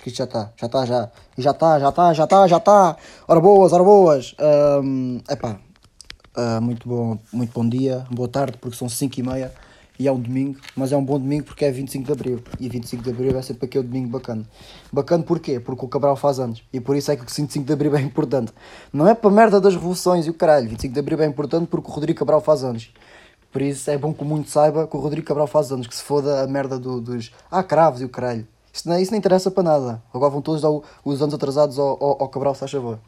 Acho que já está, já está, já. Já está, já está, já está, já está. Ora boas, ora boas. Um, epá, uh, muito, bom, muito bom dia, boa tarde, porque são 5 e meia e é um domingo, mas é um bom domingo porque é 25 de Abril. E 25 de Abril é sempre aquele domingo bacana. Bacana porquê? Porque o Cabral faz anos. E por isso é que o 25 de Abril é importante. Não é para merda das revoluções e o caralho. 25 de Abril é importante porque o Rodrigo Cabral faz anos. Por isso é bom que o mundo saiba que o Rodrigo Cabral faz anos, que se foda a merda do, dos. Ah, cravos e o caralho. Isso não, isso não interessa para nada. Agora vão todos dar os anos atrasados ao, ao, ao Cabral, se faz favor.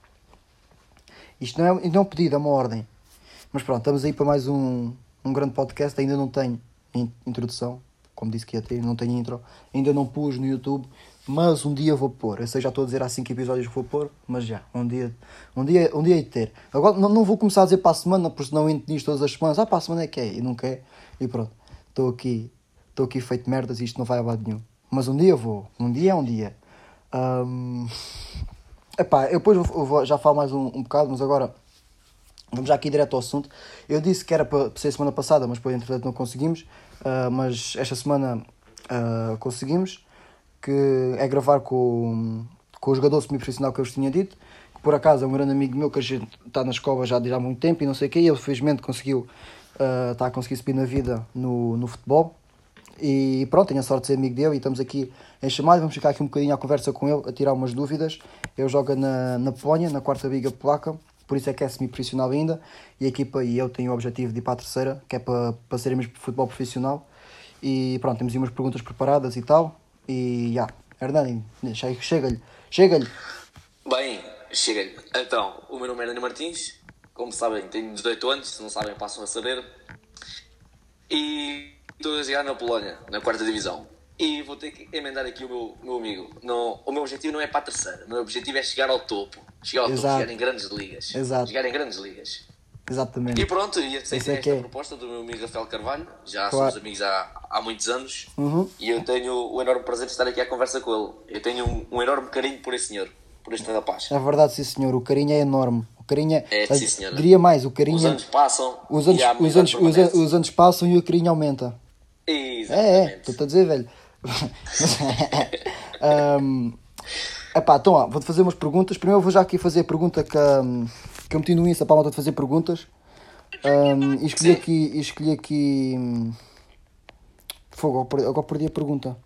Isto não, é, não é um pedido, é uma ordem. Mas pronto, estamos aí para mais um, um grande podcast. Ainda não tenho introdução, como disse que ia ter, não tenho intro. Ainda não pus no YouTube, mas um dia vou pôr. Eu sei, já estou a dizer há 5 episódios que vou pôr, mas já, um dia, um dia, um dia de ter. Agora não, não vou começar a dizer para a semana, porque senão entro nisto todas as semanas. Ah, para a semana é que é, e não quer, e pronto. Estou aqui, estou aqui feito merdas e isto não vai a lado nenhum. Mas um dia vou, um dia é um dia. Um... Epá, eu depois vou, vou, já falo mais um, um bocado, mas agora vamos já aqui direto ao assunto. Eu disse que era para ser semana passada, mas depois entretanto não conseguimos. Uh, mas esta semana uh, conseguimos, que é gravar com, com o jogador semi-profissional que eu vos tinha dito, que por acaso é um grande amigo meu que a gente está na escola já há muito tempo e não sei o quê, e ele felizmente conseguiu, uh, está a conseguir subir na vida no, no futebol. E pronto, tenho a sorte de ser amigo dele e estamos aqui em chamada. Vamos ficar aqui um bocadinho à conversa com ele, a tirar umas dúvidas. Ele joga na, na Polónia, na quarta Liga Polaca, por isso é que é semi-profissional ainda. E a equipa e eu tenho o objetivo de ir para a terceira, que é para, para sermos futebol profissional. E pronto, temos aí umas perguntas preparadas e tal. E já, Hernani, chega-lhe, chega-lhe. Bem, chega-lhe. Então, o meu nome é Hernani Martins. Como sabem, tenho 18 anos, se não sabem, passam a saber. E estou a jogar na Polónia, na quarta divisão. E vou ter que emendar aqui o meu, meu amigo. No, o meu objetivo não é para a terceira, o meu objetivo é chegar ao topo. Chegar ao Exato. topo, chegar em grandes ligas. Exato. Chegar em grandes ligas. Exatamente. E pronto, e aceitei é esta é. proposta do meu amigo Rafael Carvalho. Já claro. somos amigos há, há muitos anos. Uhum. E eu tenho o enorme prazer de estar aqui à conversa com ele. Eu tenho um, um enorme carinho por esse senhor, por este rapaz. É verdade, sim senhor. O carinho é enorme. O carinho é. é sim. Diria mais, o carinho. Os é- anos passam. Os anos, os anos, os, anos, os anos passam e o carinho aumenta. Exatamente. É, é, estou a dizer, velho. um, epá, então, ó, vou-te fazer umas perguntas. Primeiro vou já aqui fazer a pergunta que, um, que eu meti no Insta para a malta de fazer perguntas. Um, e escolhi Sim. aqui. E escolhi aqui. Hum, fogo, agora perdi a pergunta.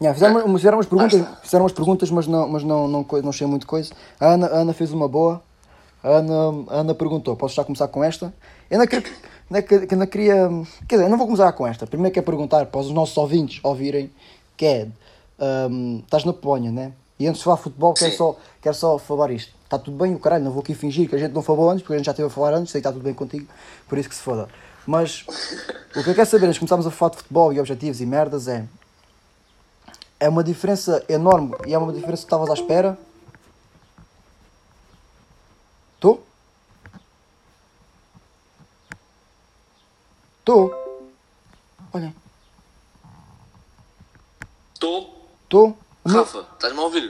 Yeah, fizeram, fizeram, umas perguntas, fizeram umas perguntas, mas não, mas não, não, não, achei muito coisa. A Ana, a Ana fez uma boa. A Ana, a Ana perguntou: posso já começar com esta? Eu não queria, não queria. Quer dizer, não vou começar com esta. Primeiro quero perguntar para os nossos ouvintes ouvirem: que é. Um, estás na Polónia, né? E antes de falar futebol, quero só, quero só falar isto está tudo bem, o caralho, não vou aqui fingir que a gente não falou antes, porque a gente já esteve a falar antes, sei que está tudo bem contigo, por isso que se foda. Mas o que eu quero saber, antes de começarmos a falar de futebol e objetivos e merdas, é. É uma diferença enorme e é uma diferença que estavas à espera.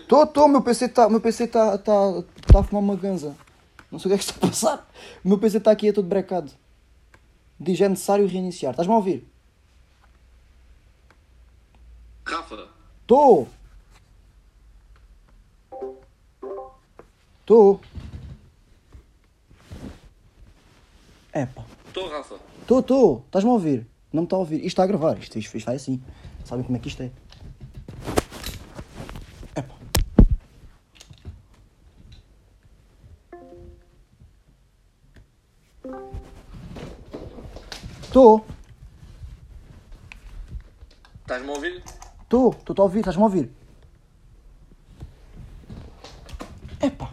Estou, estou, meu PC está meu PC tá, tá, tá a fumar uma ganza. Não sei o que é que está a passar. O meu PC está aqui é todo brecado. Diz é necessário reiniciar. Estás-me a ouvir? Rafa. Estou. Estou. Epa. Estou, Rafa. Estou, estou. Estás-me a ouvir? Não me está a ouvir. Isto está a gravar. Isto, isto, isto vai assim. Sabem como é que isto é? Estou. Estás-me a ouvir? Estou, estou a ouvir, estás-me a ouvir? Epá.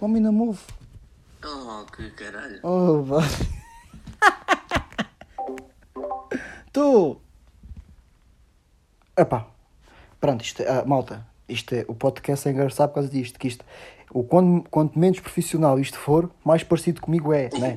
O homem não move. Oh, que caralho. Oh, vai. Estou. Epá. Pronto, isto, ah, malta, isto é, o podcast é engraçado por causa disto, que isto, o quanto, quanto menos profissional isto for, mais parecido comigo é, né?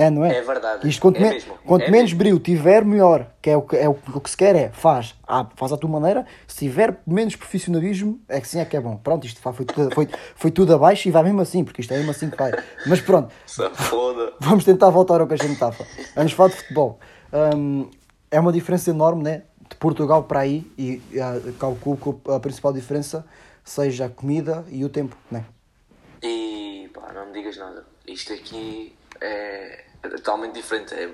É, não é? É verdade. Isto, quanto, é me, quanto é menos mesmo. brilho tiver, melhor. Que é o que, é o, o que se quer é, faz. Ah, faz à tua maneira. Se tiver menos profissionalismo, é que sim é que é bom. Pronto, isto foi tudo, foi, foi tudo abaixo e vai mesmo assim, porque isto é mesmo assim que vai. Mas pronto. foda. Vamos tentar voltar ao que a gente estava. Vamos falar de futebol. Um, é uma diferença enorme, né? de Portugal para aí e uh, calculo que a principal diferença seja a comida e o tempo, né? E pá, não me digas nada. Isto aqui é, é totalmente diferente. É,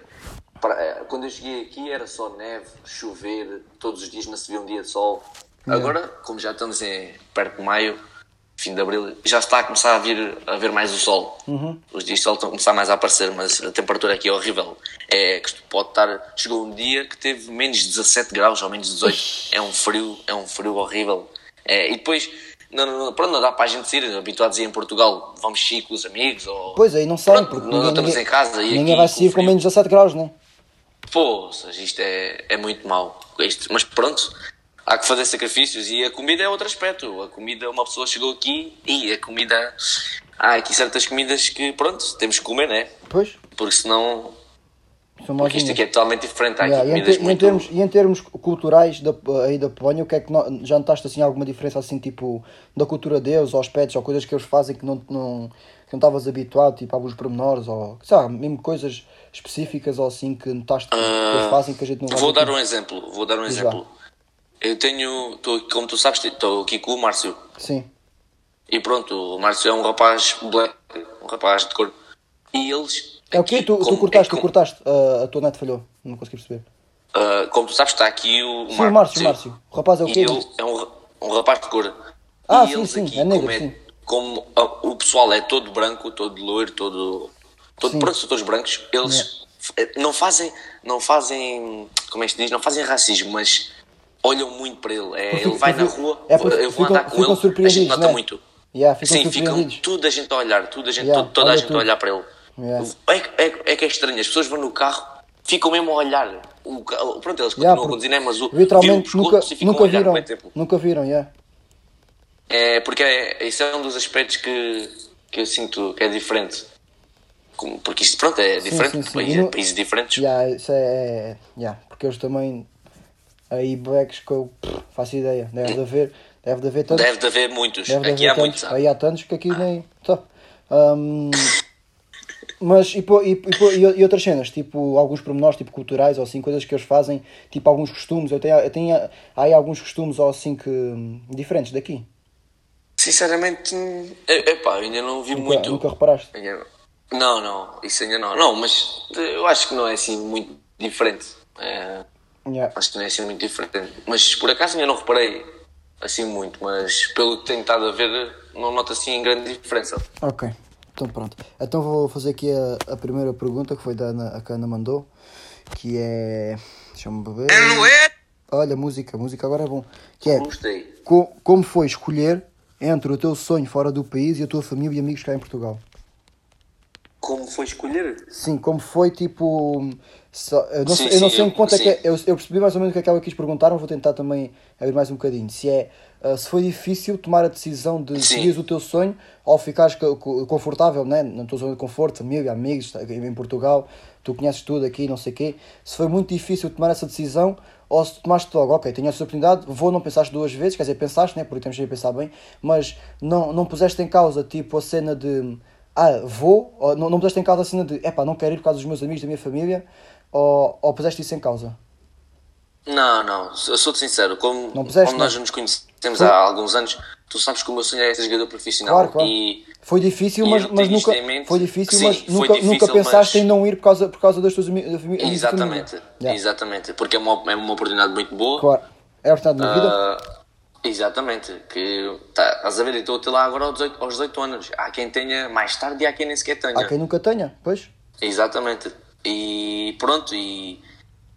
para, é, quando eu cheguei aqui era só neve, chover, todos os dias não se via um dia de sol. Agora, como já estamos em, perto de maio, fim de abril, já está a começar a vir a ver mais o sol. Uhum. Os dias de sol estão a começar mais a aparecer, mas a temperatura aqui é horrível. É que pode estar. Chegou um dia que teve menos 17 graus ou menos 18. É um frio, é um frio horrível. É, e depois não, não, pronto, não dá para a gente sair, habituados a ir em Portugal, vamos sair com os amigos ou... Pois aí não sai, porque não, estamos ninguém, em casa e ninguém vai sair com, com menos 17 graus, não é? Pô, isto é, é muito mau. Isto, mas pronto, há que fazer sacrifícios e a comida é outro aspecto. A comida, uma pessoa chegou aqui e a comida. Há aqui certas comidas que, pronto, temos que comer, né? Pois. Porque senão. Porque isto aqui é totalmente diferente. Há yeah, aqui comidas e, em, muito... termos, e em termos culturais da, aí da Polónia, o que é que não, já notaste assim alguma diferença assim, tipo, da cultura deles, aos pets, ou coisas que eles fazem que não, não, que não estavas habituado, tipo alguns pormenores, ou sei lá, mesmo coisas específicas ou assim que notaste que, uh, eles fazem que a gente não Vou dar um exemplo, vou dar um Diz exemplo. Lá. Eu tenho, tô, como tu sabes, estou aqui com o Márcio. Sim. E pronto, o Márcio é um rapaz black, um rapaz de cor. E eles. É o quê? Tu, tu cortaste, é, tu cortaste, uh, a tua net falhou, não consegui perceber. Uh, como tu sabes, está aqui o Sim, o Márcio, Márcio. O rapaz é o quê? Ele é um, um rapaz de cor. Ah, e sim, sim, aqui, é negro, como, é, como uh, o pessoal é todo branco, todo loiro, todo. todo pronto, são todos brancos, eles é. não fazem. Não fazem. Como é que se diz? Não fazem racismo, mas olham muito para ele. É, ele vai na rua, é eu vou andar com ele, a gente nota né? muito. Yeah, ficam Sim, ficam tudo a gente a olhar, tudo a gente, yeah, toda a gente tudo. a olhar para ele. Yeah. É, é, é, que é estranho, as pessoas vão no carro, ficam mesmo a olhar. O, pronto, eles continuam a conduzir, né, mas o, literalmente nunca, nunca viram, nunca viram, yeah. É, porque é, isso é um dos aspectos que, que eu sinto que é diferente. Porque isto, pronto, é diferente, sim, sim, sim. País, no, países diferentes. Yeah, isso é, é yeah, porque eles também aí blacks que eu pff, faço ideia. Deve de haver, deve de haver tantos. Deve de haver muitos. Deve aqui há tantos, muitos. Aí há tantos que aqui nem. Tá. Um, mas e, e, e, e, outras cenas, tipo alguns pormenores tipo culturais ou assim, coisas que eles fazem, tipo alguns costumes. Eu tenho, eu tenho há aí alguns costumes ou assim que diferentes daqui. Sinceramente, epá, ainda não vi nunca, muito. Nunca reparaste? Não, não, isso ainda não. Não, mas eu acho que não é assim muito diferente. É, Yeah. Acho que não é assim muito diferente. Mas por acaso ainda não reparei assim muito, mas pelo que tenho estado a ver, não noto assim grande diferença. Ok, então pronto. Então vou fazer aqui a, a primeira pergunta que foi da Ana, a que a Ana mandou, que é. Deixa-me beber. Olha, música, música agora é bom. Que é. Gostei. Co como foi escolher entre o teu sonho fora do país e a tua família e amigos cá em Portugal? Como foi escolher? Sim, como foi tipo só, eu não, sim, sei, eu não sei em quanto é que é. Eu, eu, percebi mais ou menos o que é que ela quis perguntar, mas vou tentar também abrir mais um bocadinho. Se é uh, se foi difícil tomar a decisão de seguir o teu sonho ou ficares confortável né? na tua zona de conforto, família, amigos, em Portugal, tu conheces tudo aqui, não sei o quê. Se foi muito difícil tomar essa decisão ou se tomaste logo, ok, tenho essa oportunidade, vou, não pensaste duas vezes, quer dizer, pensaste, né? porque temos que pensar bem, mas não, não puseste em causa tipo a cena de ah, vou, ou, não, não puseste em causa a cena de epá, não quero ir por causa dos meus amigos, da minha família ou, ou puseste isso em causa? Não, não, eu sou-te sincero, como, não puseste, como nós não. nos conhecemos há alguns anos, tu sabes que o meu sonho é ser jogador profissional claro, claro. e foi difícil, mas, mas nunca foi difícil, Sim, mas nunca, difícil, nunca pensaste mas... em não ir por causa, por causa das tuas amigos Exatamente, yeah. exatamente, porque é uma, é uma oportunidade muito boa. Claro, é a oportunidade de vida. Uh, exatamente, que tá, estás a ver, estou lá agora aos 18, aos 18 anos. Há quem tenha mais tarde e há quem nem sequer tenha. Há quem nunca tenha, pois. Exatamente. E pronto, e,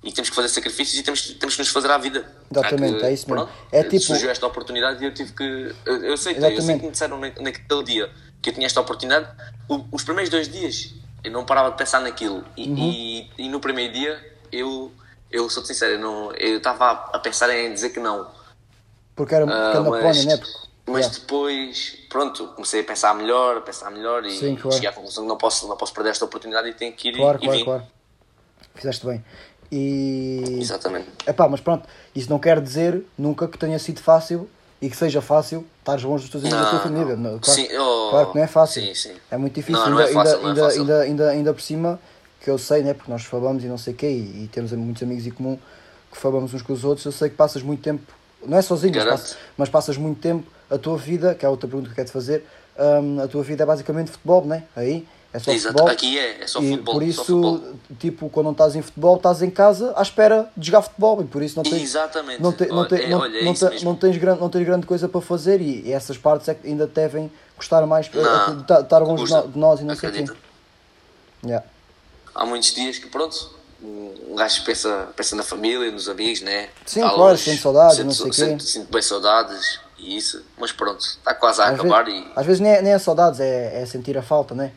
e temos que fazer sacrifícios e temos, temos que nos fazer à vida. Exatamente, que, é isso mesmo. Pronto, é tipo... Surgiu esta oportunidade e eu tive que. Eu, eu sei, eu sei que me disseram naquele dia que eu tinha esta oportunidade. Os primeiros dois dias eu não parava de pensar naquilo. E, uhum. e, e, no primeiro dia eu, eu sou sincero, eu estava a pensar em dizer que não. Porque era, uh, mas, Polónia, né? Mas yeah. depois, pronto, comecei a pensar melhor, a pensar melhor e Sim, claro. cheguei à conclusão que não posso, não posso perder esta oportunidade e tenho que ir claro, e, claro, vim. Claro, Fizeste bem. E... Exatamente. Epá, mas pronto, isso não quer dizer nunca que tenha sido fácil e que seja fácil estar longe dos teus amigos da tua família. Não, claro, sim, oh, claro que não é fácil. Sim, sim. É muito difícil. Não, ainda, é fácil, ainda, não é ainda, ainda, ainda, ainda por cima, que eu sei, né, porque nós falamos e não sei o quê, e, e temos muitos amigos em comum, que falamos uns com os outros, eu sei que passas muito tempo, não é sozinho, mas passas, mas passas muito tempo, a tua vida, que é a outra pergunta que eu quero te fazer, hum, a tua vida é basicamente futebol, não é? Aí é só Exato. futebol. Aqui é, é só e futebol. por isso, futebol. tipo, quando não estás em futebol, estás em casa à espera de jogar futebol e por isso não tens, Exatamente. não, te- não, te- Olha, é- não, olha, não, isso te- mesmo. não tens grande, não tens grande coisa para fazer e, e essas partes é que ainda devem gostar mais eh, estar longe de nós e não sei o quê. Acredita. Yeah. Há muitos dias que, pronto, um gajo pensa, pensa na família, nos amigos, né? Sim, claro, sente saudades, sente- não sei o quê. Sente, sente bem saudades e isso, mas pronto, está quase a Às, acabar e. às vezes nem é, nem é saudades, é, é sentir a falta, né?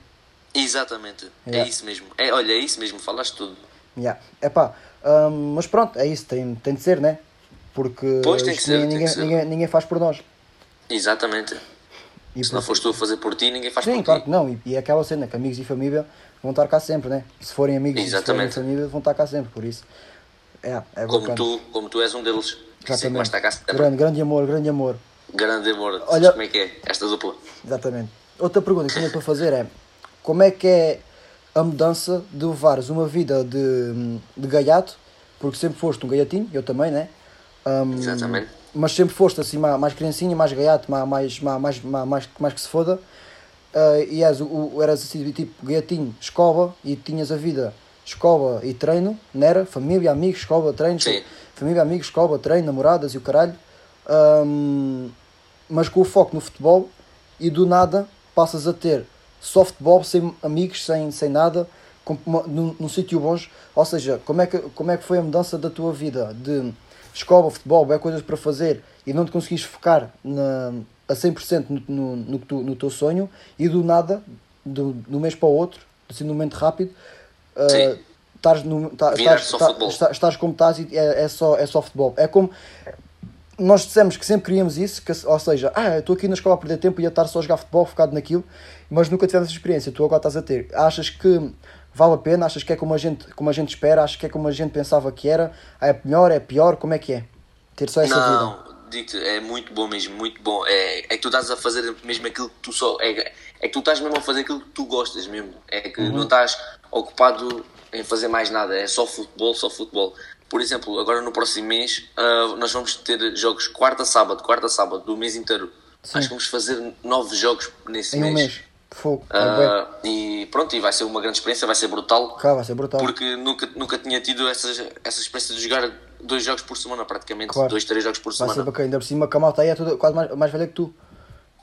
Exatamente, Yeah. é isso mesmo. É, olha, é isso mesmo, falaste tudo. Yeah. Epá, hum, mas pronto, é isso, tem, tem de ser, né? Porque Pois, tem que ser, tem ninguém, que ser. ninguém, ninguém faz por nós. Exatamente. E Se não foste tu a fazer por ti, ninguém faz Sim, por claro ti. que não. E, e é aquela cena que amigos e família vão estar cá sempre, né? Se forem amigos e Exatamente. família, vão estar cá sempre, por isso. É, é Como bacana. tu, como tu és um deles. Sim, Exatamente. está cá sempre. Grande, grande amor, grande amor. Grande amor. Olha- como é que é esta dupla? Exatamente. Outra pergunta que tinha para fazer é como é que é a mudança de levares uma vida de, de gaiato, porque sempre foste um gaiatinho, eu também, né? Hum, Exatamente. Mas sempre foste assim mais, mais criancinha, mais gaiato, mais, mais, mais, mais, que se foda. Ah, e és, o, eras assim tipo gaiatinho, escola e tinhas a vida escola e treino, não era? Família, amigos, escola, treino, Sim. família, amigos, escola, treino, namoradas e o caralho. Mas com o foco no futebol e do nada passas a ter só futebol, sem amigos, sem, sem nada, com num, num sítio longe. Ou seja, como é, que, como é que foi a mudança da tua vida de escola, futebol, é coisas para fazer e não te conseguiste focar na, a 100% no, no, no, tu- no teu sonho e do nada, do, de um mês para o outro, assim, num momento rápido, Sim. estás, no, tá- estás, tá- estás como estás e é, é, só, é só futebol. É como nós dissemos que sempre queríamos isso, que, ou seja, ah, estou aqui na escola a perder tempo e ia estar só a jogar futebol focado naquilo, mas nunca tivemos essa experiência, tu agora estás a ter. Achas que vale a pena? Achas que é como a gente, como a gente espera? Achas que é como a gente pensava que era? Ah, é melhor? É pior? Como é que é? Ter só essa vida? Não, digo-te, é muito bom mesmo, muito bom. É, é que tu estás a fazer mesmo aquilo que tu só. É, é que tu estás mesmo a fazer aquilo que tu gostas mesmo. É que Uhum. não estás ocupado em fazer mais nada. É só futebol, só futebol. Por exemplo, agora no próximo mês ah, nós vamos ter jogos quarta, sábado, quarta, sábado, do mês inteiro. Acho que vamos fazer nove jogos nesse Em um mês. Fogo. Ah, e pronto, e vai ser uma grande experiência, vai ser brutal. Cá, vai ser brutal. Porque nunca, nunca tinha tido essa, essa experiência de jogar dois jogos por semana, praticamente. Claro. Dois, três jogos por Vai semana. ser bacana. Ainda por cima, que a malta aí é toda, quase mais, mais velha que tu.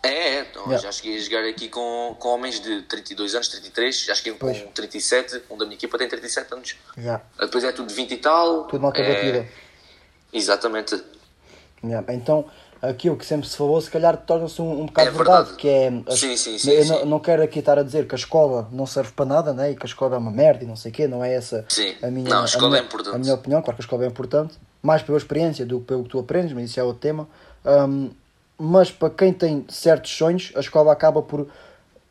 É, é. Então, Yeah. Já cheguei a jogar aqui com, com homens de 32 anos, 33. Já cheguei Pois. com 37. Um da minha equipa tem 37 anos. Já. Depois é tudo 20 e tal. Tudo malta é... batida. Exatamente. Yeah, Então, aquilo que sempre se falou, se calhar torna-se um, um bocado É verdade, verdade. que é... Sim, sim, sim, eu sim. Não, quero aqui estar a dizer que a escola não serve para nada, né? e que a escola é uma merda e não sei o quê, não é essa Sim. a minha, Não, a escola minha, é a minha opinião, claro que a escola é importante, mais pela experiência do que pelo que tu aprendes, mas isso é outro tema. Hum, mas para quem tem certos sonhos, a escola acaba por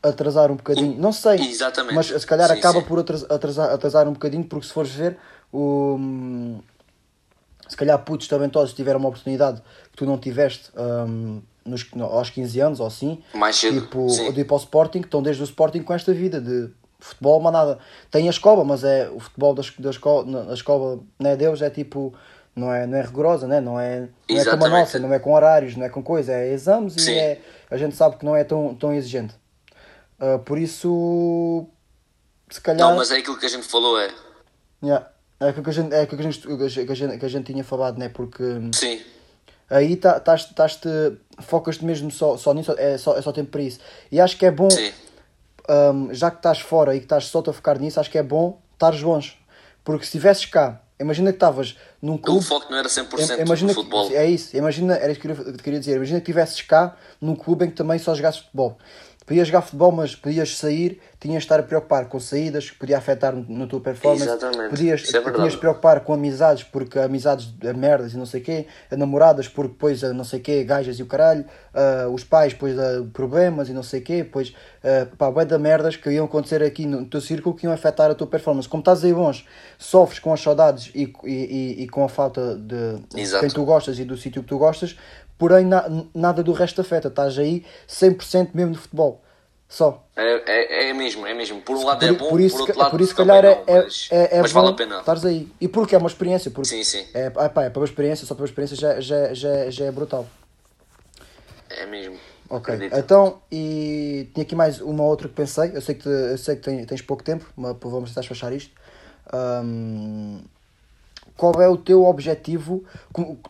atrasar um bocadinho, não sei, Exatamente. mas se calhar acaba por atras- atrasar, atrasar um bocadinho, porque se fores ver, o, se calhar putos talentosos tiveram uma oportunidade tu não tiveste hum, nos, no- aos 15 anos ou assim, Mais cedo, tipo, sim. de ir para o Sporting, estão desde o Sporting com esta vida de futebol, mas nada. Tem a escola, mas é o futebol da, da escola, a escola não é deles, é tipo, não é, não é rigorosa, né? não, é, não é como a nossa, não é com horários, não é com coisa, é exames Sim. e é, a gente sabe que não é tão, tão exigente. Ah, por isso, se calhar. Não, mas é aquilo que a gente falou, é. Yeah. É aquilo que a gente, é aquilo que a gente, que a gente, que a gente tinha falado, né? Porque Sim. Aí tá- estás estás-te focas-te mesmo só, só nisso, é só, é só tempo para isso. E acho que é bom, hum, já que estás fora e que estás só a focar nisso, acho que é bom estares longe. Porque se estivesses cá, imagina que estavas num O clube. foco não era 100% Imagina no que, futebol. é isso, imagina, era isso que eu queria dizer. Imagina que estivesses cá num clube em que também só jogasses futebol. Podias jogar futebol, mas podias sair, tinhas de estar a preocupar com saídas, que podia afetar na tua performance. Exatamente. Podias, Isso é verdade. podias preocupar com amizades, porque amizades a merdas e não sei o quê, a namoradas, porque depois a não sei o quê, gajas e o caralho, ah, os pais, depois a problemas e não sei o quê, depois uh, pá, bué de merdas que iam acontecer aqui no teu círculo que iam afetar a tua performance. Como estás aí longe, sofres com as saudades e, e, e, e com a falta de Exato. quem tu gostas e do sítio que tu gostas, porém na- nada do resto afeta, estás aí 100% mesmo de futebol. Só. É, é, é mesmo, é mesmo. Por um lado Por, é bom, por isso, por outro lado por isso calhar não, é, mas, é, é mas vale a pena. estares aí. E porque é uma experiência. Porque Sim, sim. É, ah, pá, é para uma experiência, só para uma experiência já, já, já, já é brutal. É mesmo. Ok, Acredito. então, e tinha aqui mais uma outra que pensei. Eu sei que, te- eu sei que ten- tens pouco tempo, mas vamos tentar despachar isto. Ahm, qual é o teu objetivo?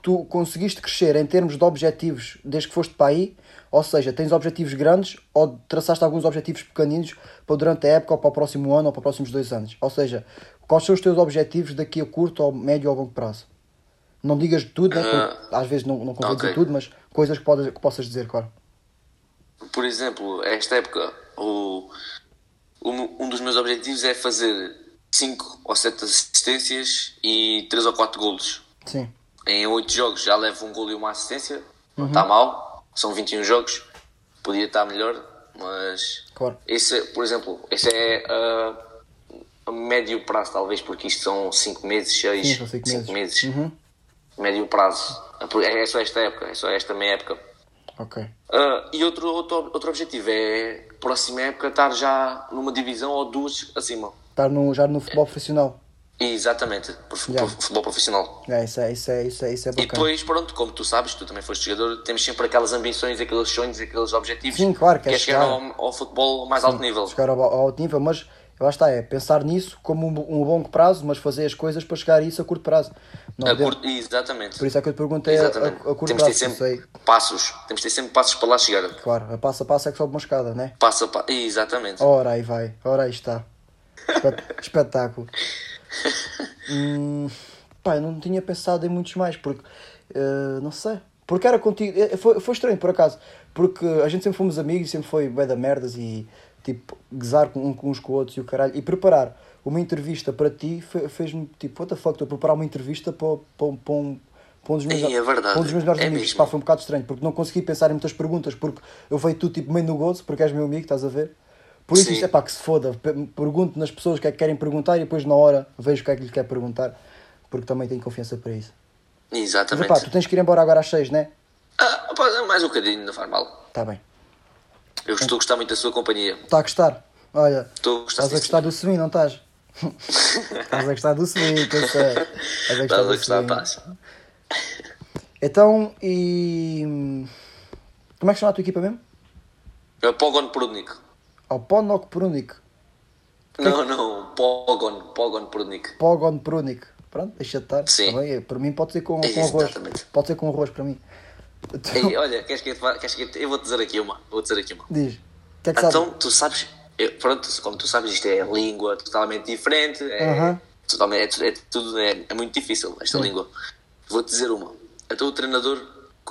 Tu conseguiste crescer em termos de objetivos desde que foste para aí? Ou seja, tens objetivos grandes ou traçaste alguns objetivos pequeninos para durante a época ou para o próximo ano ou para os próximos dois anos? Ou seja, quais são os teus objetivos daqui a curto, ou médio ou longo prazo? Não digas tudo, né? porque às vezes não, não convém dizer ok. tudo, mas coisas que, podes, que possas dizer, claro. Por exemplo, esta época, o, um dos meus objetivos é fazer 5 ou 7 assistências e 3 ou 4 golos. Sim. Em 8 jogos já levo um golo e uma assistência. Não Uhum. está mal. São 21 jogos. Podia estar melhor, mas. Claro. Esse, por exemplo, esse é ah, a médio prazo, talvez, porque isto são 5 meses, 6 Sim, são cinco meses. meses. Uhum. Médio prazo. É só esta época, é só esta meia época. Ok. Ah, e outro, outro, outro objetivo é, próxima época, estar já numa divisão ou duas acima. Estar no, já no futebol profissional. Exatamente, por, Yeah. futebol profissional. É, isso é, isso é, isso é, isso é E depois, pronto, como tu sabes, tu também foste jogador, temos sempre aquelas ambições, aqueles sonhos, aqueles objetivos. Sim, claro, que é chegar chegar. ao, ao futebol mais alto nível. Chegar ao, ao alto nível, mas lá está, é pensar nisso como um, um longo prazo, mas fazer as coisas para chegar a isso a curto prazo. Não A curto- é exatamente. Por isso é que eu te perguntei a, a, Exatamente. a curto temos de ter prazo. sempre passos, temos de ter sempre passos para lá chegar. claro, a passo a passo é que sobe uma escada, né? Passo a passo. Exatamente. Ora aí vai, ora aí está. Espet- Espetáculo. Hum, pá, eu não tinha pensado em muitos mais, porque eh, não sei. Porque era contigo. eh, Foi, foi estranho por acaso. Porque a gente sempre fomos amigos e sempre foi bué da merdas e tipo, gozar com, com uns com outros e o caralho. E preparar uma entrevista para ti fe- fez-me tipo, what the fuck, estou a preparar uma entrevista para, para, para um. Para um, dos meus, é um dos meus melhores É amigos, mesmo. pá, foi um bocado estranho, porque não consegui pensar em muitas perguntas, porque eu veio tu tipo meio no gozo, porque és meu amigo, estás a ver? Por isso Sim. isto é pá, que se foda. Pe- Pergunto nas pessoas o que é que querem perguntar e depois na hora vejo o que é que lhe quer perguntar, porque também tenho confiança para isso. Mas Exatamente. pá, tu tens que ir embora agora às 6, né? Ah, pá, mais um bocadinho, não faz mal. Tá bem. Eu estou a gostar muito da sua companhia. Está a gostar? Olha, Estou a gostar estás a gostar do swing, não estás? estás a gostar do swing, que eu sei. Estás a gostar Estás a gostar, swing. Então, e. Como é que chama a tua equipa mesmo? É Pogon Prudnik. Ao Ponok Prunik. Não, não, Pogon, Pogon Prudnik. Pogon Prunik. Pronto, deixa de estar. Sim. Tá bem? Para mim pode ser com, com arroz. Pode ser com arroz para mim. Então, Ei, olha, queres que queres que eu vou-te dizer aqui uma. Vou dizer aqui uma. Diz. Que é que? Então, tu sabes, eu- pronto, como tu sabes, isto é língua totalmente diferente, é, Aham. totalmente, é, é tudo, é, é muito difícil esta língua. Vou-te dizer uma. Então o treinador,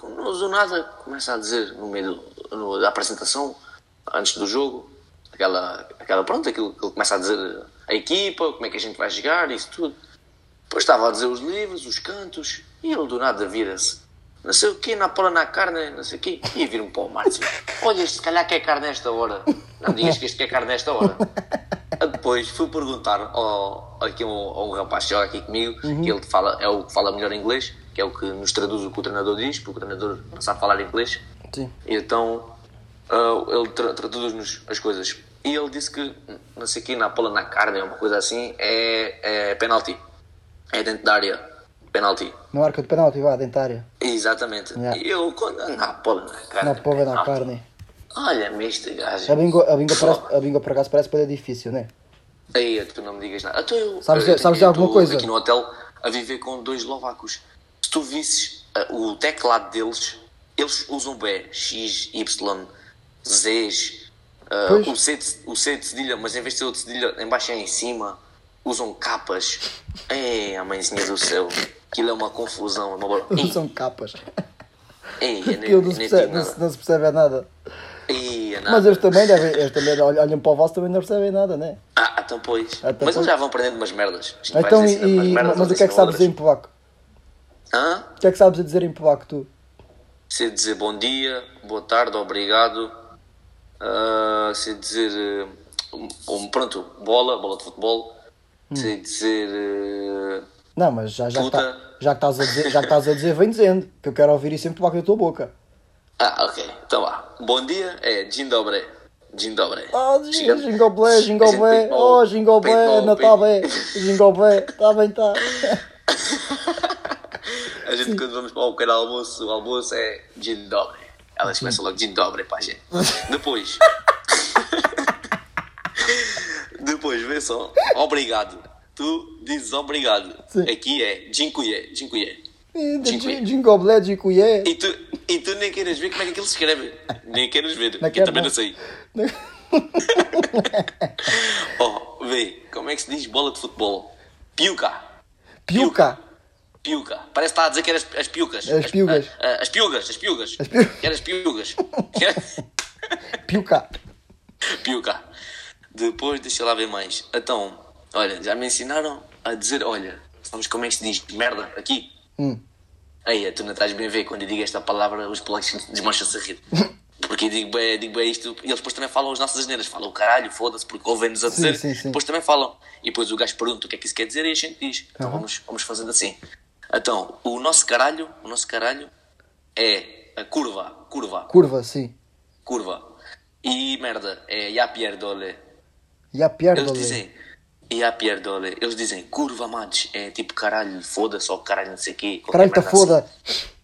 não usou nada, começa a dizer no meio do- no- da apresentação, antes do jogo, aquela, aquela pronto, aquilo que ele começa a dizer a equipa, como é que a gente vai jogar, isso tudo. Depois estava a dizer os livros, os cantos, e ele do nada vira-se. Não sei o quê, na pola na carne, não sei o quê. E vira-me para o Márcio. Olha, se calhar quer carne nesta hora. Não digas que este quer carne nesta hora. Depois fui perguntar ao, aqui a um, a um rapaz que joga aqui comigo, que ele fala, é o que fala melhor inglês, que é o que nos traduz o que o treinador diz, porque o treinador não sabe falar inglês. Sim. E então ah, ele tra traduz-nos as coisas. E ele disse que, não sei o que, na pola na carne, uma coisa assim, é, é penalti. É dentro da área. Penalti. No arca de penalti, vá, dentária. Exatamente. Yeah. E eu, quando na pola na carne. Na pova na carne. Olha-me este gajo. A bingo, a bingo, parece, a bingo por acaso parece para difícil, né? Aí, tu não me digas nada. Então eu, Sabes- eu- sabes de eu alguma tô coisa? aqui no hotel a viver com dois eslovacos. Se tu visses ah, o teclado deles, eles usam B, X, Y, Zs, Pois. o, C de, o C de cedilha, mas em vez de ser o de cedilha, em baixo é em cima. Usam capas. Ei, a mãezinha do céu. Aquilo é uma confusão. é Uma... São capas. ei, eu nem, Aquilo não se, percebe, não, se, não se percebe a nada. Ei, é Mas nada. eles também devem, eles também olham para o vosso também não percebem nada, né? Ah, então pois. Ah, então mas eles já vão aprendendo umas merdas. Então, e, merdas, mas o que é que ensinam sabes em outras. polaco? Hã? O que é que sabes a dizer em polaco, tu? Sei dizer bom dia, boa tarde, obrigado. Ah, sei dizer. eh, um, pronto, bola, bola de futebol. Hum. Sei dizer. eh, Não, mas já, já, que tá- já, que estás a dizer, já que estás a dizer, vem dizendo. Que eu quero ouvir isso em polaco da tua boca. Ah, ok, então vá. Bom dia é dzień dobry. Dzień dobry. Oh, jingle blé, jingle blé, oh, jingle blé, Natal põe- é, jingle blé, tá bem, tá. A gente quando vamos para o pequeno almoço, o almoço é Dzień dobry. Elas começam logo Dzień dobry para a gente. Depois. Depois, vê só. Obrigado. Tu dizes obrigado. Sim. Aqui é Dziękuję, dziękuję. Jin- Jingle blé, jingle E tu, e tu nem queiras ver como é que aquilo se escreve. Nem queiras ver. Não eu também não. não sei. Oh, vê, como é que se diz bola de futebol? Piuca. Piuca. Piuca. Parece que está a dizer que era as, as piucas. As piugas. a- a- As piugas, as piugas. As piu- Que era as piugas. Piuca. Piuca. Depois, deixa lá ver mais. Então, olha, já me ensinaram a dizer, olha, sabes como é que se diz merda aqui? Hum. Aí, tu não estás bem a ver quando eu digo esta palavra, os plugs desmancham-se a rir. Porque eu digo bem, digo bem isto, e eles depois também falam as nossas asneiras, falam caralho, foda-se, porque ouvem-nos a Sim, dizer, sim, sim. depois também falam. E depois o gajo pergunta o que é que isso quer dizer e a gente diz. Então vamos, vamos fazendo assim. Então, o nosso caralho, o nosso caralho é a curva, curva, Curva, sim. curva. E merda, é ya pierdole. E a piada Eles dizem, ya pierdole. Eles dizem curva match, é tipo caralho, foda-se, ou caralho não sei o quê. Caralho tá merda foda. assim.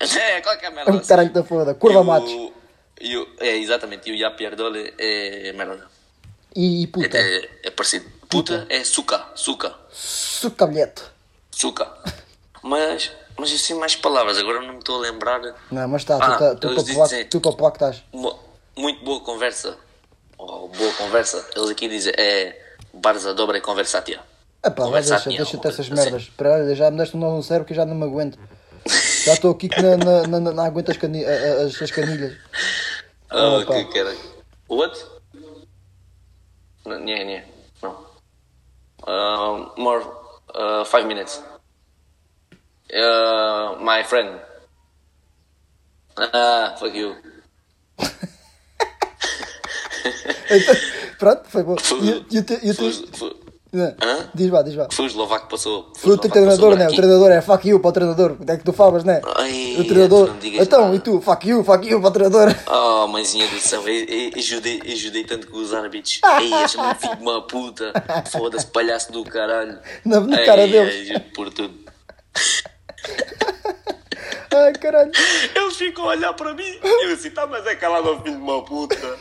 É, qualquer merda É assim. caralho tá foda. Curva e o- é, exatamente. E o Ya Pierdole é merda. E, e É, puta. é, é parecido. Puta é suca, suca, Suca bilhete. suca. Mas, mas assim mais palavras, agora não me estou a lembrar. Não, mas tá, Ah, tu, tá, tu, para dizem- tu para placo estás. Muito boa conversa. Ou boa conversa. Eles aqui dizem é Barza dobra e conversatia. Epá, vai deixa, deixa-te essas assim. merdas. Espera, já me deste um novo cérebro que já não me aguento. Já estou aqui que não, não, não, não, não aguento as, cani as, as canilhas. Ah, Opa. que era? What? Não, nhé. Não. Uh, more. Uh, five minutes. Uh, my friend. Ah, fuck you. Então, pronto, foi bom. E, e, e Hã? Diz vá, diz vá. Foi o eslovaco que passou. Foi o treinador, né? O treinador é fuck you para o treinador. É que tu falas, né? Ai, o treinador. Então, nada. e tu? Fuck you, fuck you para o treinador. Oh, mãezinha do céu, ajudei, ajudei tanto com os árbitros. Ei, um filho de uma puta. Foda-se, palhaço do caralho. Na- cara deles. ei, por tudo. Ai, caralho. Eles ficam a olhar para mim e eu assim, tá, mas é calado filho de uma puta.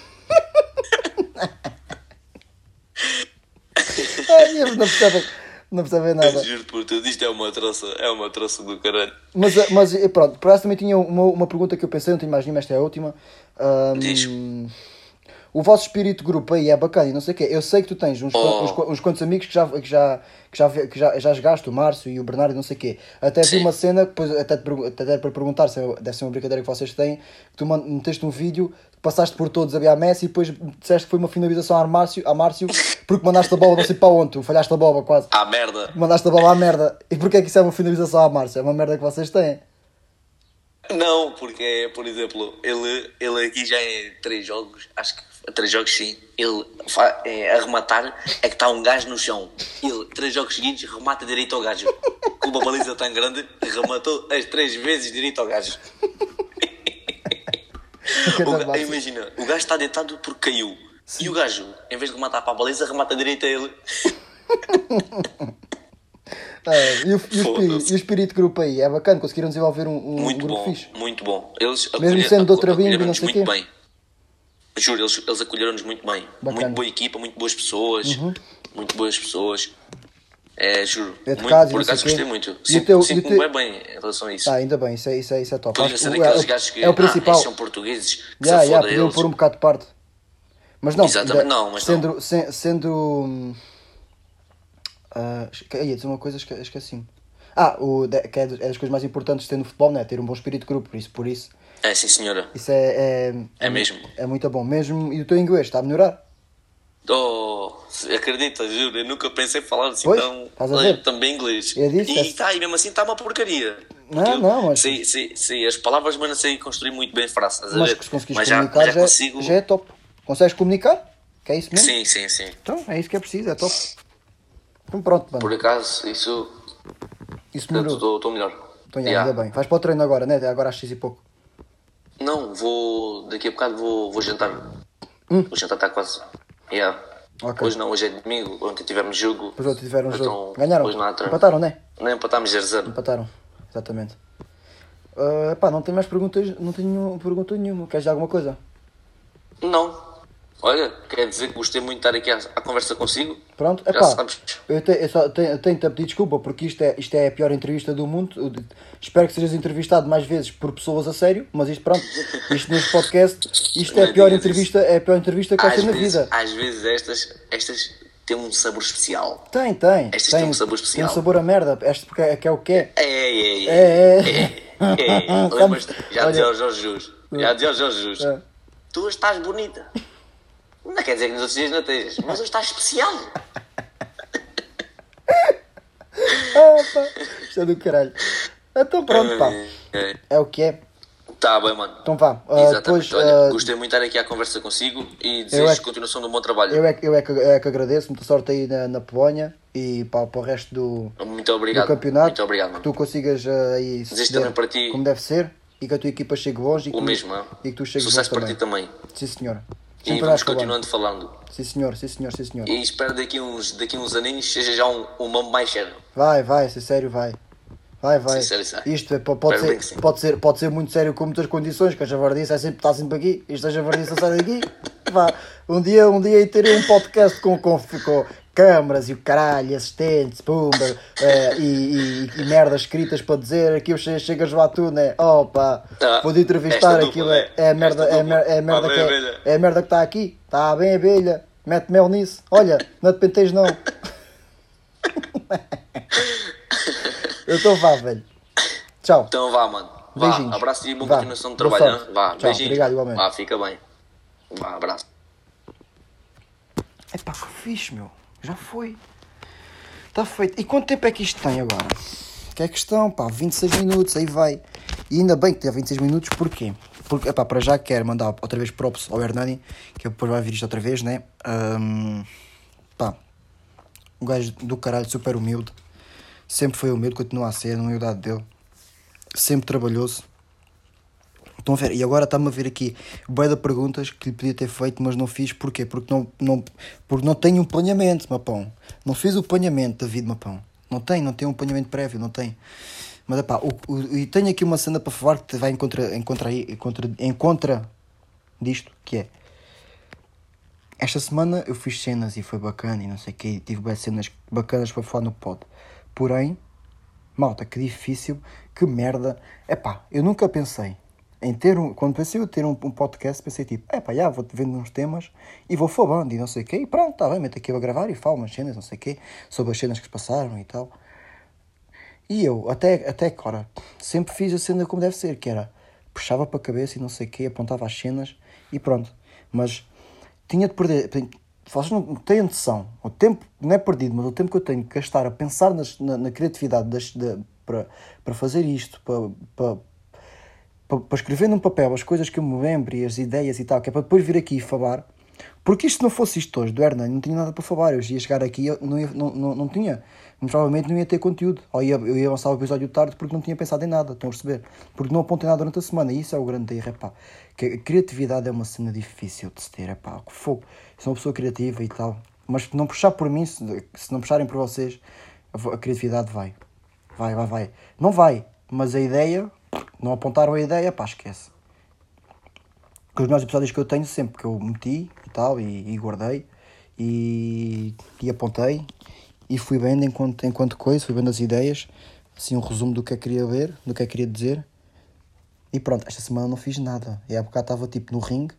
Ai, eles não percebem, não percebem nada. Juro por tudo, isto é uma troça, é uma troça do caralho. Mas, eh, mas eh, pronto, por acaso também tinha uma, uma pergunta que eu pensei, não tenho mais nenhuma, esta é a última. Ahm, Diz. O vosso espírito grupo aí é bacana e não sei o quê. Eu sei que tu tens uns, Oh. uns, uns quantos amigos que já, que já, que já, que já, já jogaste, o Márcio e o Bernardo e não sei o quê. Até vi uma cena, depois até, te até para perguntar se é- deve ser uma brincadeira que vocês têm, que tu meteste um vídeo, passaste por todos a ver a Messi e depois disseste que foi uma finalização a Márcio, a Márcio porque mandaste a bola não sei para onde, tu falhaste a bola quase. Ah, merda. Mandaste a bola à merda. E porquê é que isso é uma finalização à Márcio? É uma merda que vocês têm. Não, porque, por exemplo, ele, ele aqui já é três jogos, acho que três jogos sim. Ele é, a rematar é que está um gajo no chão. Ele, três jogos seguintes, remata direito ao gajo. Com uma baliza tão grande, rematou as três vezes direito ao gajo. O imagina, o gajo está deitado porque caiu. E o gajo, em vez de rematar para a baliza, remata direito a ele. É, e, o, e, o espírito, e o espírito grupo aí? É bacana, conseguiram desenvolver um, um Muito grupo bom, fixe. muito bom. Eles Mesmo sendo de outra e não sei muito quê. bem. Juro, eles, eles acolheram-nos muito bem. Bacana. Uhum. Muito boa equipa, muito boas pessoas. Muito boas pessoas. É, juro. E muito, não por acaso gostei muito. E o Sinto- e Sinto-me teu- bem bem em relação a isso. Ah, ainda bem, isso é, isso é, isso é top. Podiam Acho ser aqueles é, gajos que é o ah, principal. estes são portugueses, que Já, já, podiam pôr um bocado de parte. Mas não, Exatamente, não, mas sendo, se- sendo. hum, ah, esque- ia dizer uma coisa, esque- esqueci-me. Ah, o, que é das é das coisas mais importantes de ter no futebol, né? Ter um bom espírito de grupo, por isso, por isso, É, sim senhora. isso é, é, É mesmo. é muito bom. Mesmo, e o teu inglês está a melhorar? Oh, acredita, juro, eu nunca pensei falar assim Pois, tão, estás a ver? também inglês. Eu disse, e é- está, e mesmo assim está uma porcaria. Não, eu não, mas- Sei, sei, sei as palavras, mas não sei construir muito bem frases. estás a Mas ver? se conseguires mas já, comunicar já já, consigo. já é top. Consegues comunicar? Que é isso mesmo? Sim, sim, sim. Então, é isso que é preciso, é top. Então pronto, mano. Por acaso, isso. Isso melhorou. Estou melhor. Então, já, Yeah. ainda bem. Vais para o treino agora, né? Agora às 6 e pouco. Não, vou. Daqui a bocado vou, vou jantar. O jantar está quase. Yeah. Ok. Hoje não, hoje é domingo. Ontem tivemos jogo. Outro tiveram Então, jogo. Ganharam? Hoje não há treino. Empataram, né? Nem empatámos 0-0. Empataram. Exatamente. Ah, pá, não tenho mais perguntas. Não tenho pergunta nenhuma. Queres dizer alguma coisa? Não. Olha, quer dizer que gostei muito de estar aqui à, à conversa consigo. Pronto, Já é pá. sabes. Eu, te, eu só tenho, eu tenho-te a pedir desculpa porque isto é, isto é a pior entrevista do mundo. Eu de- espero que sejas entrevistado mais vezes por pessoas a sério, mas isto pronto, isto neste podcast, isto é a pior entrevista, é a pior entrevista que Às ser na vida. às vezes estas, estas têm um sabor especial. Tem, tem. Estas tem, têm um sabor Tem especial. um sabor a merda. Este porque é, que é o que é. É, é, é. É, é. é. é. Já dizia ao Jorge Jesus. Já dizia ao Jorge Jesus. É. Tu estás bonita. Não quer dizer que nos outros dias não estejas, mas hoje estás especial. Ah, pá. Isto é do caralho. Então pronto, pá. É. É o que é. Tá bem, mano. Então vá. ah, Exatamente. depois, Olha, ah, gostei muito de estar aqui à conversa consigo e desejo é que- continuação do bom trabalho. eu, é, que- eu é, que, é que agradeço. Muita sorte aí na, na Polónia e para, para o resto do, Muito obrigado. do campeonato. Muito obrigado, que mano. tu consigas ah, aí Desejo também para ti- como deve ser e que a tua equipa chegue longe e que, O mesmo, e que tu chegues Sucesso longe para também. ti também. Sim, senhor. E Sempre vamos continuando falando. Sim, senhor, sim, senhor, sim, senhor. E espero daqui uns, daqui uns aninhos seja já um, um nome mais sério. Vai, vai, ser sério, vai. Vai, vai. Sim, sério, sério. Isto é, pode, ser, pode, ser, pode ser muito sério com muitas condições, que a javardice é sempre, está sempre aqui, isto a javardice sai daqui. Vá. Um dia, um dia terei um podcast com, com, com câmaras e o caralho, assistentes, pumba, eh, e, e, e merdas escritas para dizer aqui che- chegas lá tu, né? Opa, Ah, vou te entrevistar, aquilo né? é, é a merda, é a dupla. mer- é merda que é, é merda que está aqui, está bem abelha, mete mel nisso, olha, não te penteis não. Eu estou vá, velho. Tchau. Então vá, mano. Vá, Beijinhos. abraço e boa Vá. continuação de trabalho. hein? Vá, Tchau. beijinhos. Obrigado, igualmente. Vá, fica bem. Vá, abraço. É pá, que fixe, meu. Já foi. Está feito. E quanto tempo é que isto tem agora? Que é questão, pá, 26 minutos, aí vai. E ainda bem que tem 26 minutos, porquê? Porque, epá, para já quero mandar outra vez props ao Hernani, que depois vai vir isto outra vez, né? Ahm, pá, um gajo do caralho, super humilde. Sempre foi humilde, continua a ser, na humildade dele. Sempre trabalhoso. Estão a ver? E agora está-me a ver aqui bué de perguntas que lhe podia ter feito, mas não fiz. Porquê? Porque não, não, porque não tenho um planeamento, Mapão. Não fiz o planeamento, David Mapão. Não tem, não tem um planeamento prévio, não tem. Mas, o, e tenho aqui uma cena para falar que te vai em contra, em contra, aí- em contra, em contra disto, que é... Esta semana eu fiz cenas e foi bacana e não sei o quê. Tive bué cenas bacanas para falar no pod. Porém, Malta, que difícil, que merda. Epá, eu nunca pensei em ter um. Quando pensei eu ter um, um podcast, pensei tipo, epá, já vou-te vendo uns temas e vou falando e não sei o quê. E pronto, tá bem, meto aqui a gravar e falo umas cenas, não sei o quê, sobre as cenas que se passaram e tal. E eu, até, até agora, sempre fiz a cena como deve ser, que era puxava para a cabeça e não sei o quê, apontava as cenas e pronto. Mas tinha de perder. Vocês não têm noção. O tempo não é perdido, mas o tempo que eu tenho que gastar a pensar nas- na, na criatividade das, da- para, para fazer isto, para, para, para, escrever num papel as coisas que eu me lembro e as ideias e tal, que é para depois vir aqui e falar. Porque isto não fosse isto hoje do Hernani, não tinha nada para falar. Eu ia chegar aqui, não, ia, não, não, não tinha. Provavelmente não ia ter conteúdo. Ou ia, eu ia lançar o episódio tarde porque não tinha pensado em nada, estão a perceber? Porque não apontei nada durante a semana. E isso é o grande erro, pá. Que a criatividade é uma cena difícil de se ter, pá. Que fogo. Sou uma pessoa criativa e tal. Mas se não puxar por mim, se, se não puxarem por vocês, a vo- a criatividade vai. Vai, vai, vai. Não vai, mas a ideia, não apontaram a ideia, pá, esquece. Que os melhores episódios que eu tenho sempre que eu meti e tal, e, e guardei, e, e apontei, e fui vendo enquanto, enquanto coisa, fui vendo as ideias, assim um resumo do que que queria ver, do que que queria dizer. E pronto, esta semana não fiz nada. E há bocado estava tipo no ringue,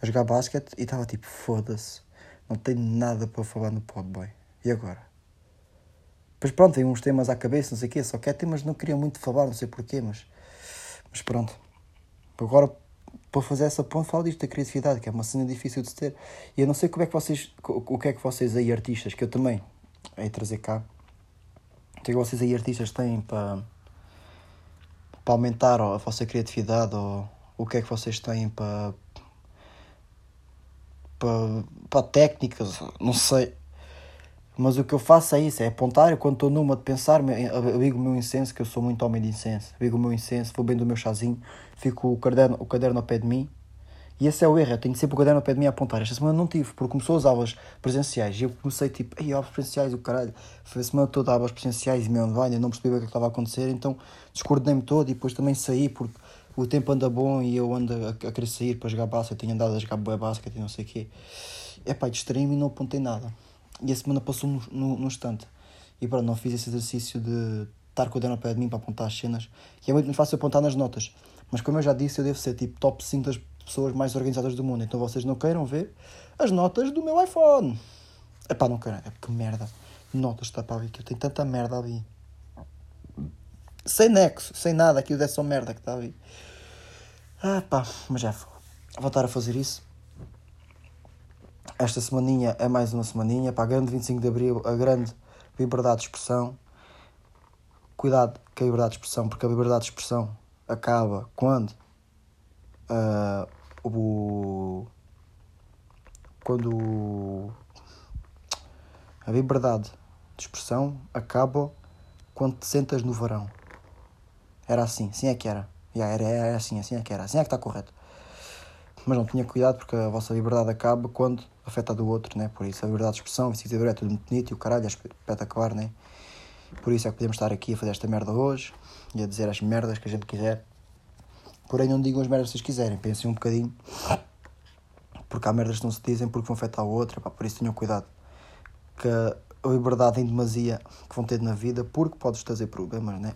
a jogar basquete, e estava tipo, foda-se, não tenho nada para falar no pod, boy. E agora? Depois pronto, veio uns temas à cabeça, não sei o quê, só que é temas não queria muito falar, não sei porquê, mas, mas pronto. Agora, para fazer essa ponte, falo disto da criatividade, que é uma cena difícil de ter. E eu não sei como é que vocês, o que é que vocês aí, artistas, que eu também de trazer cá, o que é que vocês aí, artistas, têm para, para aumentar a vossa criatividade, ou o que é que vocês têm para, para, para técnicas, não sei. Mas o que eu faço é isso, é apontar, eu quando estou numa de pensar, eu ligo o meu incenso, que eu sou muito homem de incenso, ligo o meu incenso, vou bem do meu chazinho, fico o caderno, o caderno ao pé de mim E esse é o erro, eu tenho sempre o caderno ao pé de mim a apontar. Esta semana não tive, porque começou as aulas presenciais e eu comecei tipo, ei, aulas presenciais, o caralho. Foi a semana toda aulas presenciais e meu, vai, não percebi o que, é que estava a acontecer, então descoordenei-me todo e depois também saí porque o tempo anda bom e eu ando a, a querer sair para jogar basquete, tenho andado a jogar boa basquete e não sei o quê. É pá, distraí-me e não apontei nada. E a semana passou no, no, no instante. E pronto, não fiz esse exercício de estar com o caderno ao pé de mim para apontar as cenas, que é muito mais fácil apontar nas notas. Mas como eu já disse, eu devo ser tipo top 5 das pessoas mais organizadas do mundo. Então vocês não queiram ver as notas do meu iPhone. Epá, não queiram. É que merda. Notas, está para ver que eu tenho tanta merda ali. Sem nexo, sem nada. Aquilo é só merda que está ali. Ah pá, mas já vou voltar a fazer isso. Esta semaninha é mais uma semaninha. Para a grande 25 de Abril, a grande liberdade de expressão. Cuidado com a liberdade de expressão, porque a liberdade de expressão acaba quando uh, o quando a liberdade de expressão acaba quando te sentas no verão. Era assim, assim é que era. Yeah, era, era assim, assim é que era, assim é que está correto. Mas não tinha cuidado porque a vossa liberdade acaba quando afeta do outro, né? Por isso a liberdade de expressão, se é tudo muito bonito e o caralho é espetacular, né? Por isso é que podemos estar aqui a fazer esta merda hoje e a dizer as merdas que a gente quiser. Porém, não digam as merdas que vocês quiserem, pensem um bocadinho. Porque há merdas que não se dizem porque vão afetar a outra, pá, por isso tenham cuidado. Que a liberdade em demasia que vão ter na vida, porque podes trazer problemas, né?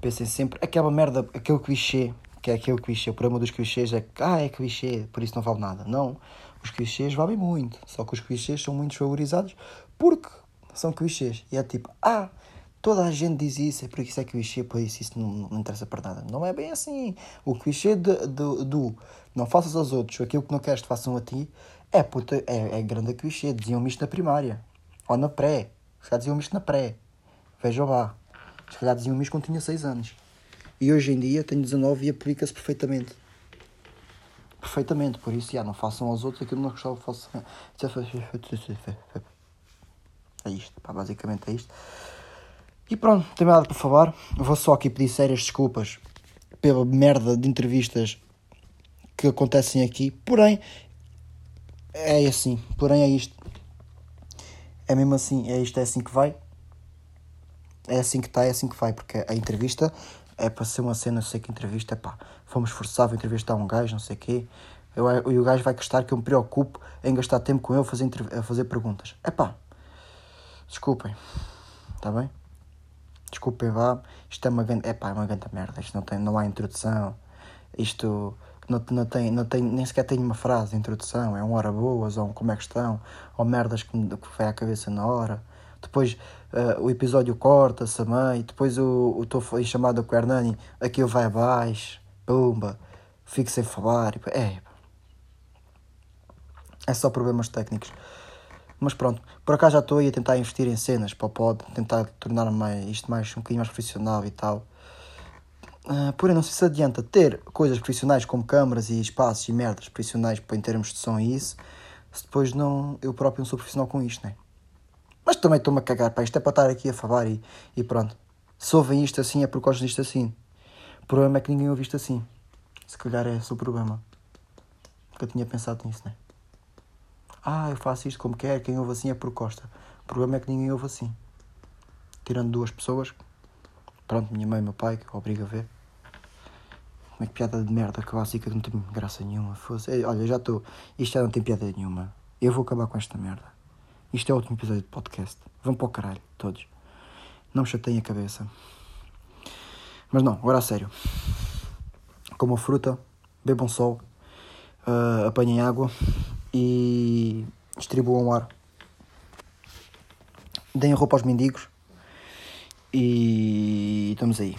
Pensem sempre, aquela merda, aquele clichê, que é aquele clichê, o problema dos clichês é que, ah, é clichê, por isso não vale nada. Não, os clichês valem muito, só que os clichês são muito desvalorizados porque são clichês. E é tipo, ah, toda a gente diz isso, é porque isso é clichê, por isso isso não, não interessa para nada. Não é bem assim. O clichê de, de, do não faças aos outros aquilo que não queres que façam a ti é, puta, é, é grande clichê. Diziam-me isto na primária, ou na pré. Se calhar diziam-me isto na pré. Vejam lá. Se calhar diziam-me isto quando tinha 6 anos. E hoje em dia tenho 19 e aplica-se perfeitamente. Perfeitamente, por isso, já, não façam aos outros aquilo que não gostava que façam. É isto, pá, basicamente é isto. E pronto, tenho nada para falar. Vou só aqui pedir sérias desculpas pela merda de entrevistas que acontecem aqui. Porém, é assim. Porém, é isto. É mesmo assim. É isto, é assim que vai. É assim que está, é assim que vai. Porque a entrevista é para ser uma cena. Sei que entrevista é pá. Fomos forçados a entrevistar um gajo, não sei o quê. Eu, e o gajo vai gostar que eu me preocupo em gastar tempo com ele a fazer, a fazer perguntas. É pá. Desculpem. Está bem? Desculpem vá. Isto é uma grande. É pá, é uma grande merda. Isto não, tem, não há introdução. Isto não, não, tem, não tem, nem sequer tem uma frase de introdução. É um hora boas, ou um como é que estão, ou merdas que me que vai à cabeça na hora. Depois uh, o episódio corta-se também. Depois o estou chamado com o Hernani, aquilo vai abaixo. Pumba. Fico sem falar. É. É só problemas técnicos. Mas pronto, por acaso já estou aí a tentar investir em cenas para o pod, tentar tornar mais, isto mais, um bocadinho mais profissional e tal. Uh, porém, não sei se adianta ter coisas profissionais como câmaras e espaços e merdas profissionais em termos de som e isso, se depois não, eu próprio não sou profissional com isto, né? Mas também estou-me a cagar, pá, isto é para estar aqui a falar e, e pronto. Se ouvem isto assim é porque gostam disto assim. O problema é que ninguém ouve isto assim. Se calhar é esse o problema. Porque eu tinha pensado nisso, né? Ah, eu faço isto como quer, quem ouve assim é por Costa. O problema é que ninguém ouve assim. Tirando duas pessoas, pronto, minha mãe e meu pai, que obriga a ver. É que piada de merda clássica que não tem graça nenhuma. Olha, já estou. Isto já não tem piada nenhuma. Eu vou acabar com esta merda. Isto é o último episódio de podcast. Vão para o caralho, todos. Não me chateiem a cabeça. Mas não, agora a sério. Comam fruta, bebam sol, uh, apanhem água e distribuam ar. Deem roupa aos mendigos e estamos aí.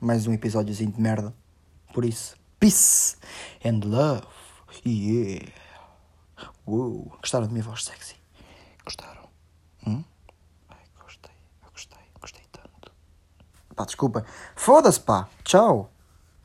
Mais um episódiozinho de merda. Por isso, peace and love. Yeah. Uou. Gostaram da minha voz sexy? Gostaram? Hum? Ai, gostei, eu gostei, gostei tanto. Pá, desculpa. Foda-se, pá. Tchau.